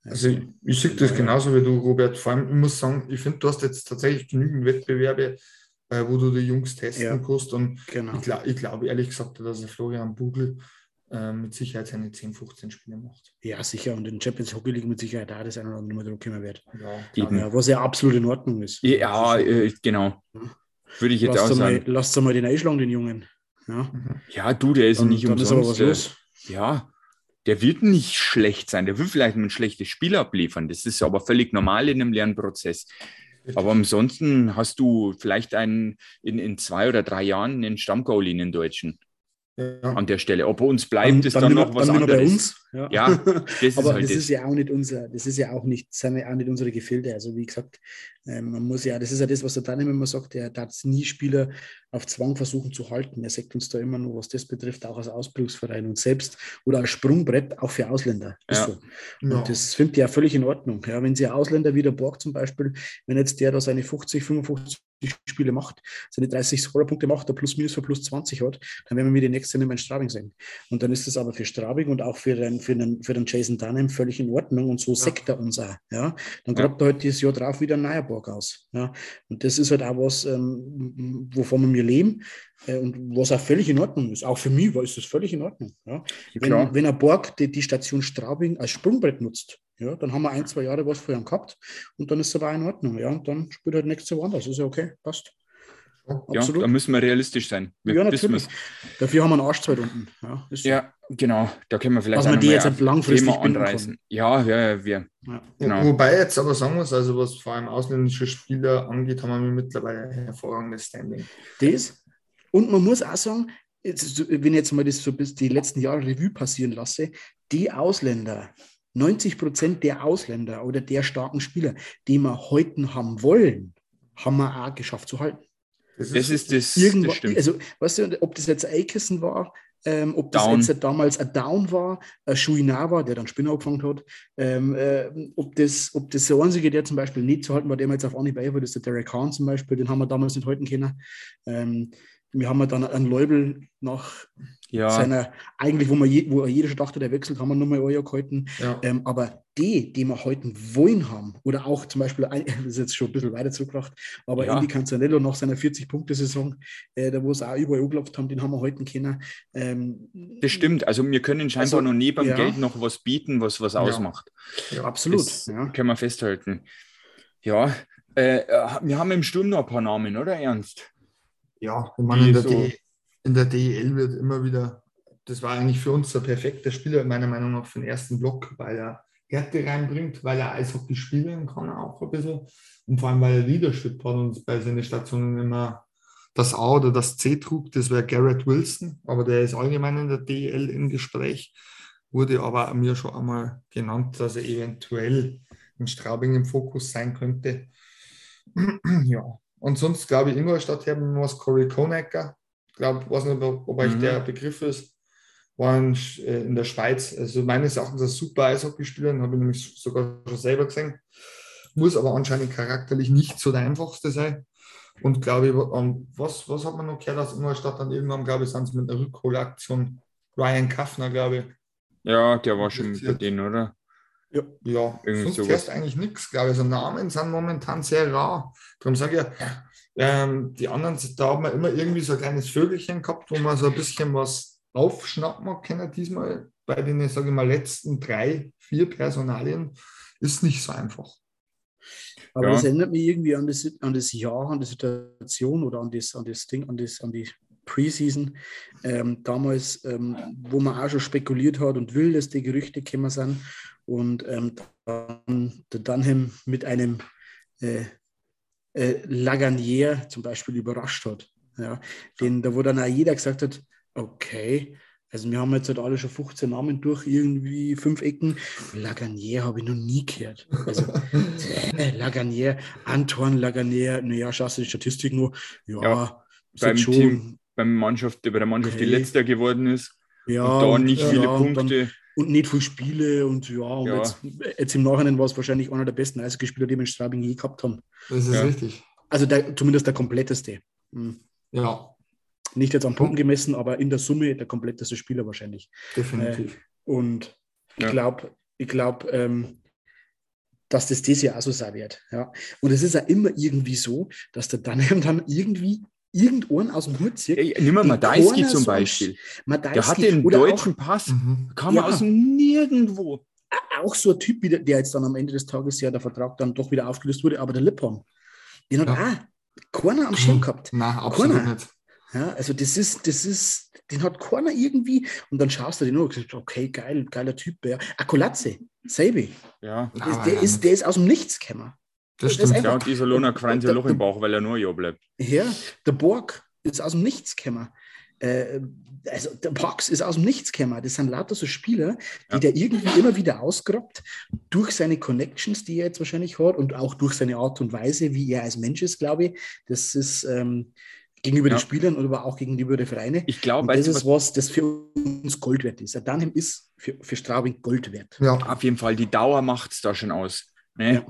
Also ich, ich sehe das genauso wie du, Robert. Vor allem, ich muss sagen, ich finde, du hast jetzt tatsächlich genügend Wettbewerbe, äh, wo du die Jungs testen Ja. kannst. Und Genau. ich glaube ich glaub, ehrlich gesagt, dass der Florian Bugel äh, mit Sicherheit seine 10, 15 Spiele macht. Ja, sicher. Und in Champions Hockey League mit Sicherheit auch das eine oder andere Mal Druck kommen wird. Ja, Eben. Ja, was ja absolut in Ordnung ist. ja, ist äh, genau. Würde ich jetzt lasst auch mal, sagen. lasst mal den einschlagen, den Jungen. Ja, Ja, du, der ist dann, nicht dann ist aber was umsonst. los. äh, ja, der wird nicht schlecht sein. Der will vielleicht ein schlechtes Spiel abliefern. Das ist aber völlig normal in einem Lernprozess. Aber ansonsten hast du vielleicht einen in, in zwei oder drei Jahren einen Stammgoalie in den Deutschen ja. an der Stelle. Ob er uns bleibt, ist dann, nicht noch was nicht mehr bei anderes. uns. Ja, Ja, das ist aber halt das das. ist ja auch nicht unser, das ist ja auch nicht, sind ja auch nicht unsere Gefilde. Also wie gesagt, ähm, man muss ja, das ist ja das, was der Daniel immer sagt, er darf nie Spieler auf Zwang versuchen zu halten. Er sagt uns da immer nur, was das betrifft, auch als Ausbildungsverein und selbst oder als Sprungbrett auch für Ausländer. Ja. so. Ja. Und das finde ich ja völlig in Ordnung. Ja, wenn sie Ausländer wie der Borg zum Beispiel, wenn jetzt der da seine 50, 55 Spiele macht, seine 30 Scorerpunkte macht, der plus minus für plus 20 hat, dann werden wir mir die nächste nicht mehr in Straubing sehen. Und dann ist das aber für Straubing und auch für den, für den, für den Jason Dunham völlig in Ordnung und so sagt er uns auch. Ja? Dann Ja. grabt er halt dieses Jahr drauf wieder ein neuer Borg aus. Ja? Und das ist halt auch was, ähm, wovon wir mir leben äh, und was auch völlig in Ordnung ist. Auch für mich war ist das völlig in Ordnung. Ja? Klar. Wenn, wenn ein Borg die, die Station Straubing als Sprungbrett nutzt, ja, dann haben wir ein, zwei Jahre was vorher gehabt und dann ist es aber auch in Ordnung. Ja, und dann spielt halt nächstes Jahr woanders. Ist ja okay, passt. Ja, da müssen wir realistisch sein. Wir Ja, natürlich. Dafür haben wir einen Arschzeit unten. Ja, ist so. Ja, genau. Da können wir vielleicht Dass auch die jetzt mal halt langfristig Thema anreißen. Ja, ja, ja, wir. Ja. Genau. Wobei jetzt aber sagen muss, also was vor allem ausländische Spieler angeht, haben wir mittlerweile ein hervorragendes Standing. Das. Und man muss auch sagen, jetzt, wenn ich jetzt mal das so bis die letzten Jahre Revue passieren lasse, die Ausländer, 90 Prozent der Ausländer oder der starken Spieler, die wir heute haben wollen, haben wir auch geschafft zu halten. Das ist das, Irgendwann, das stimmt. also, weißt du, ob das jetzt Aikissen war, ähm, ob das Down. jetzt damals ein Down war, ein Schuina war, der dann Spinner abgefangen hat, ähm, äh, ob, das, ob das der einzige, der zum Beispiel nicht zu halten war, der mir jetzt auf Anhieb war, das ist der Derek Hahn zum Beispiel, den haben wir damals nicht halten können. Ähm, wir haben dann einen Leubel nach ja, seiner, eigentlich, wo, man je, wo jeder schon dachte, der wechselt, haben wir nochmal ein Jahr gehalten. Ja. Ähm, aber die, die wir heute wollen haben, oder auch zum Beispiel, ein- das ist jetzt schon ein bisschen weiter zurückgebracht, aber Ja. Andy Canzanello nach seiner 40-Punkte-Saison, äh, da wo es auch überall angelaufen haben, den haben wir heute kennen. Ähm, das stimmt. Also wir können scheinbar Also, noch neben ja. Geld noch was bieten, was was ausmacht. Ja. Absolut. Das ja. können wir festhalten. Ja, äh, wir haben im Sturm noch ein paar Namen, oder Ernst? Ja, ich meine, Die so- D in der DEL wird immer wieder, das war eigentlich für uns der perfekte Spieler, meiner Meinung nach, für den ersten Block, weil er Härte reinbringt, weil er Eishockey spielen kann auch ein bisschen und vor allem, weil er Leadership hat und bei seinen Stationen immer das A oder das C trug, das wäre Garrett Wilson, aber der ist allgemein in der DEL im Gespräch. wurde aber mir schon einmal genannt, dass er eventuell in Straubing im Fokus sein könnte. ja, und sonst glaube ich, Ingolstadt haben wir was Corey Konecker. Ich glaube, weiß nicht, ob euch mhm. der Begriff ist. War in, äh, in, der Schweiz, also meines Erachtens ein super Eishockeyspieler, habe ich nämlich sogar schon selber gesehen. Muss aber anscheinend charakterlich nicht so der einfachste sein. Und glaube ich, was, was hat man noch gehört aus Ingolstadt? Dann irgendwann, glaube ich, sind sie mit einer Rückholaktion. Ryan Kaffner, glaube ich. Ja, der war schon bei denen, oder? Ja, ja. sonst sowas. eigentlich nichts, glaube ich. Also Namen sind momentan sehr rar. Darum sage ich ja, ähm, die anderen, da haben wir immer irgendwie so ein kleines Vögelchen gehabt, wo man so ein bisschen was aufschnappen kann. Diesmal bei den, sage ich mal, letzten drei, vier Personalien ist nicht so einfach. Aber ja. das erinnert mich irgendwie an das, an das Jahr, an die Situation oder an das, an das Ding, an, das, an die Preseason. Ähm, damals, ähm, wo man auch schon spekuliert hat und will, dass die Gerüchte gekommen sind. Und ähm, dann der Dunham mit einem äh, äh, Laganier zum Beispiel überrascht hat. Ja, den, da wo dann auch jeder gesagt hat, okay, also wir haben jetzt halt alle schon 15 Namen durch, irgendwie fünf Ecken. Laganier habe ich noch nie gehört. Also äh, Laganier, Antoine Laganier, naja, schaust du die Statistik nur, ja, ja beim schon. Team, beim Mannschaft, bei der Mannschaft, okay. die letzter geworden ist. Ja, und da nicht ja, viele Punkte. Und nicht viele Spiele und ja, und ja. Jetzt, jetzt, im Nachhinein war es wahrscheinlich einer der besten Eishockeyspieler, die wir in Straubing je gehabt haben. Das ist ja. richtig. Also der, zumindest der kompletteste. Mhm. Ja, nicht jetzt am Punkten gemessen, aber in der Summe der kompletteste Spieler wahrscheinlich. Definitiv. Äh, und ich ja. glaube, ich glaube, ähm, dass das dieses Jahr auch so sein wird. Ja. Und es ist ja immer irgendwie so, dass der dann, dann irgendwie irgendwann aus dem Hut zieht. Ey, nimm mal Madeiski zum Beispiel. Madeiski der hat den deutschen Pass, mhm. kam ja. aus nirgendwo. Auch so ein Typ, der, jetzt dann am Ende des Tages ja der Vertrag dann doch wieder aufgelöst wurde, aber der Lippon, den hat ja. auch keiner am Schirm gehabt. Nein, absolut keiner. nicht. Ja, also das ist, das ist, den hat keiner irgendwie und dann schaust du den nur und sagst, okay, geil, geiler Typ. Ja. Akolatze, selbe. Ja. Der, der, ist, der ist aus dem Nichts gekommen. Das, das stimmt, ja, und Isolona kreint ja Loch im Bauch, weil er nur ja bleibt. Ja, der Borg ist aus dem Nichts gekommen. Äh, also der Pox ist aus dem Nichts gekommen. Das sind lauter so Spieler, die ja. der irgendwie immer wieder ausgrabt durch seine Connections, die er jetzt wahrscheinlich hat und auch durch seine Art und Weise, wie er als Mensch ist, glaube ich. Das ist, ähm, Gegenüber ja. den Spielern oder auch gegenüber den Vereinen. Ich glaube, das ist was, das für uns Gold wert ist. Dunham ist für, für Straubing Gold wert. Ja, auf jeden Fall. Die Dauer macht es da schon aus. Ne? Ja.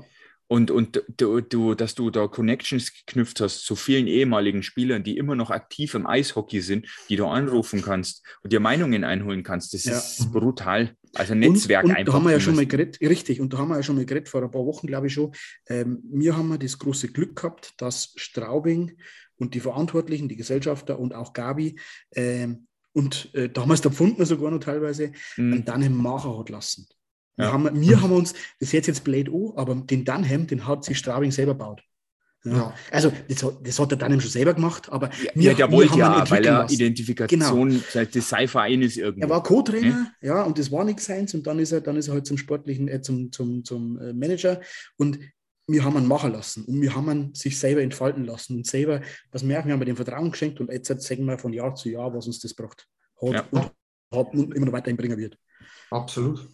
Und, und du, du, dass du da Connections geknüpft hast zu vielen ehemaligen Spielern, die immer noch aktiv im Eishockey sind, die du anrufen kannst und dir Meinungen einholen kannst, das ja. ist brutal. Also Netzwerk und, und einfach. Da haben wir ja schon mal geredet, richtig, und da haben wir ja schon mal geredet vor ein paar Wochen, glaube ich schon. Ähm, wir haben das große Glück gehabt, dass Straubing und die Verantwortlichen, die Gesellschafter und auch Gabi äh, und äh, damals der Pfundner sogar noch teilweise, mhm. dann im Macher hat lassen. Ja. Wir, haben, wir haben uns, das hört jetzt Blade O, aber den Dunham, den hat sich Straubing selber gebaut. Ja. ja. Also das hat, das hat der Dunham schon selber gemacht, aber wir, ja, der wollte ja, weil er lassen. Identifikation genau. des Sci-Verein ist irgendwie. Er war Co-Trainer, hm? ja, und das war nichts seins und dann ist er, dann ist er halt zum sportlichen, äh, zum, zum, zum äh, Manager und wir haben ihn machen lassen und wir haben ihn sich selber entfalten lassen und selber, was merken, wir haben dem Vertrauen geschenkt und jetzt sagen wir von Jahr zu Jahr, was uns das braucht. Hat ja. und hat und immer noch weiterhin bringen wird. Absolut.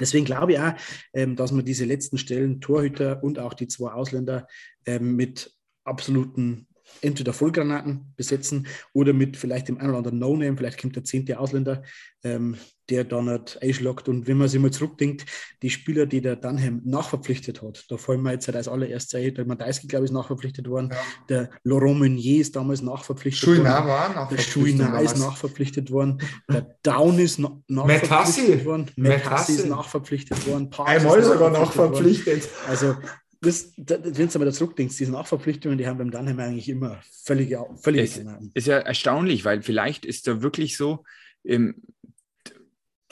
Deswegen glaube ich auch, ähm, dass man diese letzten Stellen, Torhüter und auch die zwei Ausländer, ähm, mit absoluten entweder Vollgranaten besetzen oder mit vielleicht dem einen oder anderen No-Name, vielleicht kommt der zehnte Ausländer, ähm, der dann halt einschlagt. Und wenn man sich mal zurückdenkt, die Spieler, die der Dunham nachverpflichtet hat, da fallen wir jetzt halt als allererstes ein, der Madeiski, glaube ich, ist nachverpflichtet worden, ja. der Laurent Meunier ist damals nachverpflichtet Chouinard worden, war nachverpflichtet der Chouinard ist nachverpflichtet worden, der Down ist na nachverpflichtet worden, Matt Hassi ist nachverpflichtet worden, Einmal sogar nachverpflichtet. Also das, wenn du mal da zurückdenkst, diese Nachverpflichtungen, die haben beim Dunham eigentlich immer völlig, völlig es, Ist ja erstaunlich, weil vielleicht ist da wirklich so, ähm,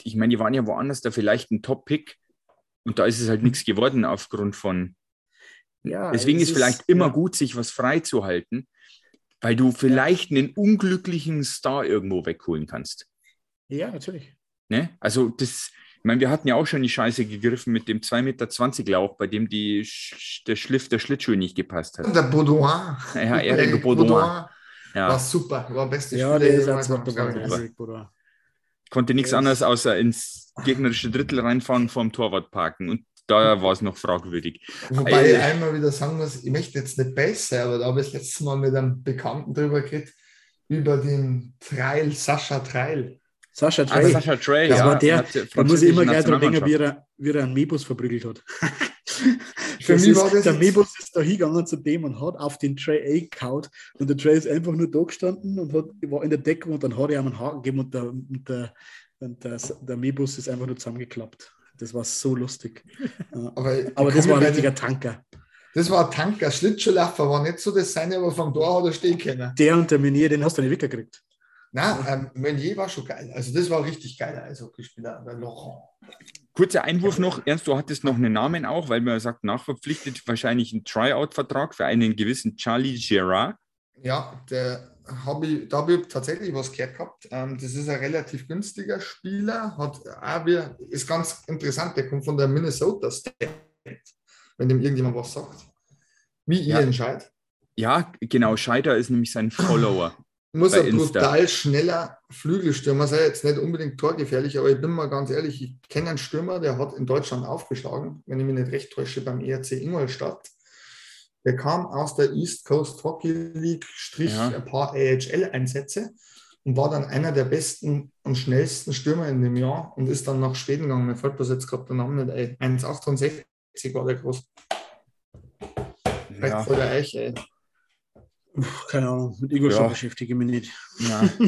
ich meine, die waren ja woanders da vielleicht ein Top-Pick und da ist es halt nichts geworden aufgrund von. Ja, Deswegen ist, ist vielleicht immer ja. gut, sich was freizuhalten, weil du vielleicht ja. einen unglücklichen Star irgendwo wegholen kannst. Ja, natürlich. Ne? Also das, meine, wir hatten ja auch schon die Scheiße gegriffen mit dem 2,20 Meter Lauch, bei dem die, der Schliff der Schlittschuh nicht gepasst hat. Der Baudouin. Ja, Eric Baudouin. Ja. War super, war beste Ja, der ist auch Baudouin. Konnte nichts Das- anderes außer ins gegnerische Drittel reinfahren, vorm Torwart parken. Und da war es noch fragwürdig. Wobei Ey. ich einmal wieder sagen muss, ich möchte jetzt nicht besser, aber da habe ich das letzte Mal mit einem Bekannten drüber geredet, über den Treil, Sascha Treil. Sascha Trey, Sascha Trey, das ja, war der, da muss ich immer gleich dran denken, wie er, wie er einen Mebus verprügelt hat. Für Das mich ist, war das der Mebus ist da hingegangen zu dem und hat auf den Trey gehauen und der Trey ist einfach nur da gestanden und hat, war in der Deckung und dann hat er ihm einen Haken gegeben und der, und der, und der, der Mebus ist einfach nur zusammengeklappt. Das war so lustig. Aber, Aber das war ein richtiger Tanker. Das war ein Tanker, Schlittschuhlaufer war nicht so das seine, aber vom Tor hat er stehen können. Der und der Menier, den hast du nicht weggekriegt. Nein, ähm, Meunier war schon geil. Also das war richtig geiler Eishockeyspieler, Laurent. Kurzer Einwurf noch. Ernst, du hattest noch einen Namen auch, weil man sagt, nachverpflichtet wahrscheinlich einen Tryout-Vertrag für einen gewissen Charlie Gerard. Ja, der hab ich, da habe ich tatsächlich was gehört gehabt. Ähm, das ist ein relativ günstiger Spieler, hat auch wieder, ist ganz interessant, der kommt von der Minnesota State, wenn dem irgendjemand was sagt. Wie ihr Ja. entscheidet. Ja, genau. Scheider ist nämlich sein Follower. Muss Insta. brutal schneller Flügelstürmer sein, jetzt nicht unbedingt torgefährlich, aber ich bin mal ganz ehrlich, ich kenne einen Stürmer, der hat in Deutschland aufgeschlagen, wenn ich mich nicht recht täusche, beim ERC Ingolstadt. Der kam aus der East Coast Hockey League, strich Ja. ein paar AHL-Einsätze und war dann einer der besten und schnellsten Stürmer in dem Jahr und ist dann nach Schweden gegangen. Mir fällt das jetzt gerade der Name nicht ein. 1,68 war der groß. Vielleicht Ja, voll der Eich, ey. Keine Ahnung, mit Ingolstadt Ja. beschäftige ich mich nicht. ja.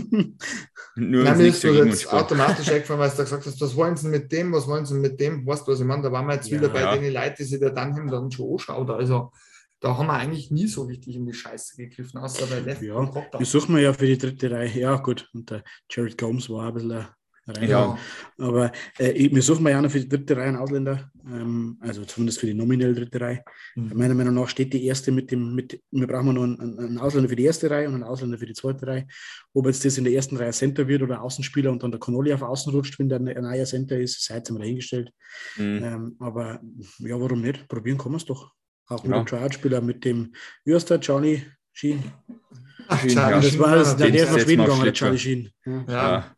Nur Nein, mir ist nur dagegen jetzt automatisch eingefallen, weil du da gesagt hast, was wollen sie mit dem, was wollen sie mit dem, weißt du, was ich meine? Da waren wir jetzt Ja. wieder bei Ja. den Leuten, die sich der Dunham dann schon anschaut. Also da haben wir eigentlich nie so richtig in die Scheiße gegriffen, außer bei Left Ja, und. Wir suchen wir ja für die dritte Reihe. Ja, gut. Und der Jared Gomes war ein bisschen ein Rein. Ja. Aber äh, ich- wir suchen wir ja auch noch für die dritte Reihe einen Ausländer. Ähm, also zumindest für die nominell dritte Reihe. Mhm. Meiner Meinung nach steht die erste mit dem, mit, wir brauchen nur einen, einen Ausländer für die erste Reihe und einen Ausländer für die zweite Reihe. Ob jetzt das in der ersten Reihe Center wird oder Außenspieler und dann der Connolly auf Außen rutscht, wenn der ein neuer Center ist, sei jetzt mal dahingestellt. Mhm. Ähm, aber ja, warum nicht? Probieren kann man es doch. Auch mit Ja. dem Tryout-Spieler, mit dem Jürster, Charlie Sheen. Ach, Charlie ja. Das Sheen war das, der, der ist nach Schweden gegangen, der. Charlie Sheen. Ja. Ja.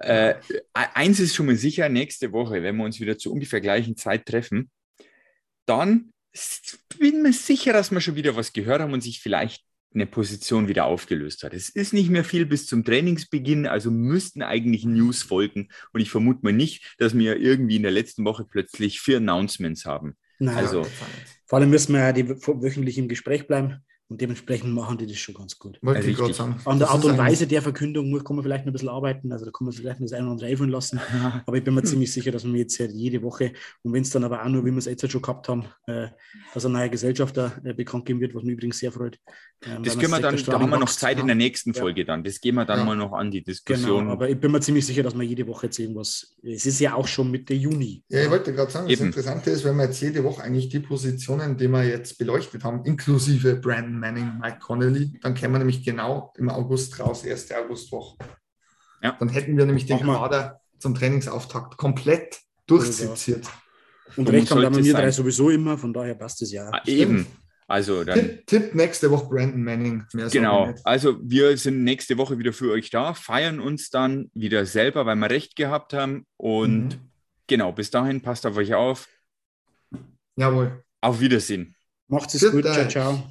Äh, eins ist schon mal sicher, nächste Woche, wenn wir uns wieder zu ungefähr gleichen Zeit treffen, dann bin mir sicher, dass wir schon wieder was gehört haben und sich vielleicht eine Position wieder aufgelöst hat. Es ist nicht mehr viel bis zum Trainingsbeginn, also müssten eigentlich News folgen. Und ich vermute mal nicht, dass wir irgendwie in der letzten Woche plötzlich vier Announcements haben. Nein, Also- vor allem müssen wir ja die wöchentlich im Gespräch bleiben und dementsprechend machen die das schon ganz gut. Wollte ich sagen. An der Das Art und Weise der Verkündung muss- kann man vielleicht noch ein bisschen arbeiten, also da kann man vielleicht noch das eine oder andere einfallen lassen. Aber ich bin mir ziemlich sicher, dass wir jetzt ja jede Woche, und wenn es dann aber auch nur, wie wir es jetzt halt schon gehabt haben, äh, dass ein neuer Gesellschafter äh, bekannt geben wird, was mich übrigens sehr freut. Ähm, Das können wir dann, da haben wir noch Zeit ja. in der nächsten Ja. Folge dann. Das gehen wir dann Ja. mal noch an, die Genau, Diskussion. aber ich bin mir ziemlich sicher, dass wir jede Woche jetzt irgendwas. Es ist ja auch schon Mitte Juni. Ja, ich wollte gerade sagen, das Eben. Interessante ist, wenn wir jetzt jede Woche eigentlich die Positionen, die wir jetzt beleuchtet haben, inklusive Brandon Manning, Mike Connolly, dann kämen wir nämlich genau im August raus, erste Augustwoche. Ja. Dann hätten wir nämlich den. Kader zum Trainingsauftakt komplett durchseziert. Und So recht haben wir mir drei sowieso immer, von daher passt es ja. Ah, Eben. Also dann. Tipp, Tipp nächste Woche Brandon Manning. Mehr Genau, also wir sind nächste Woche wieder für euch da, feiern uns dann wieder selber, weil wir recht gehabt haben. Und Mhm. genau, bis dahin passt auf euch auf. Jawohl. Auf Wiedersehen. Macht es gut, ciao, ciao.